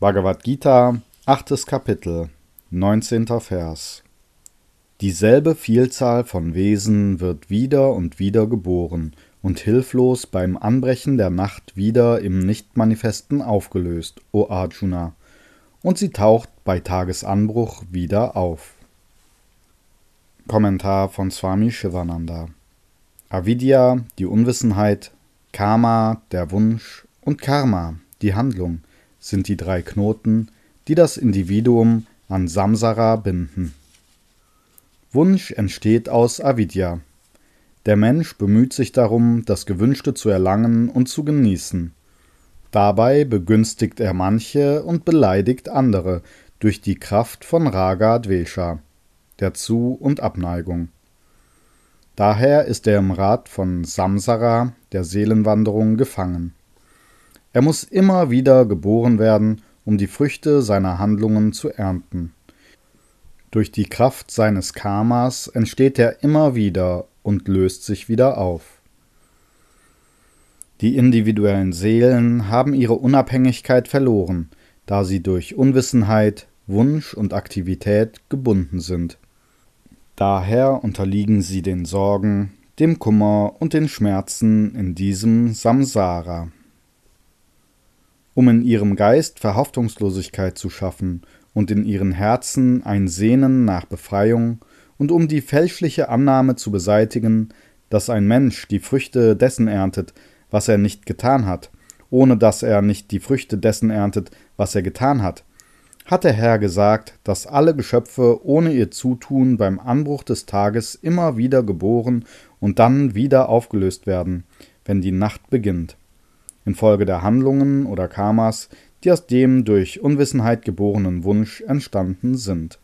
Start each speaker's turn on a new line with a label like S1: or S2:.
S1: Bhagavad Gita, 8. Kapitel, 19. Vers. Dieselbe Vielzahl von Wesen wird wieder und wieder geboren und hilflos beim Anbrechen der Nacht wieder im Nichtmanifesten aufgelöst, o Arjuna, und sie taucht bei Tagesanbruch wieder auf. Kommentar von Swami Shivananda Avidya, die Unwissenheit, Karma, der Wunsch und Karma, die Handlung, sind die drei Knoten, die das Individuum an Samsara binden. Wunsch entsteht aus Avidya. Der Mensch bemüht sich darum, das Gewünschte zu erlangen und zu genießen. Dabei begünstigt er manche und beleidigt andere durch die Kraft von Raga Dvesha, der Zu- und Abneigung. Daher ist er im Rad von Samsara, der Seelenwanderung, gefangen. Er muss immer wieder geboren werden, um die Früchte seiner Handlungen zu ernten. Durch die Kraft seines Karmas entsteht er immer wieder und löst sich wieder auf. Die individuellen Seelen haben ihre Unabhängigkeit verloren, da sie durch Unwissenheit, Wunsch und Aktivität gebunden sind. Daher unterliegen sie den Sorgen, dem Kummer und den Schmerzen in diesem Samsara. Um in ihrem Geist Verhaftungslosigkeit zu schaffen und in ihren Herzen ein Sehnen nach Befreiung und um die fälschliche Annahme zu beseitigen, dass ein Mensch die Früchte dessen erntet, was er nicht getan hat, ohne dass er nicht die Früchte dessen erntet, was er getan hat, hat der Herr gesagt, dass alle Geschöpfe ohne ihr Zutun beim Anbruch des Tages immer wieder geboren und dann wieder aufgelöst werden, wenn die Nacht beginnt, infolge der Handlungen oder Karmas, die aus dem durch Unwissenheit geborenen Wunsch entstanden sind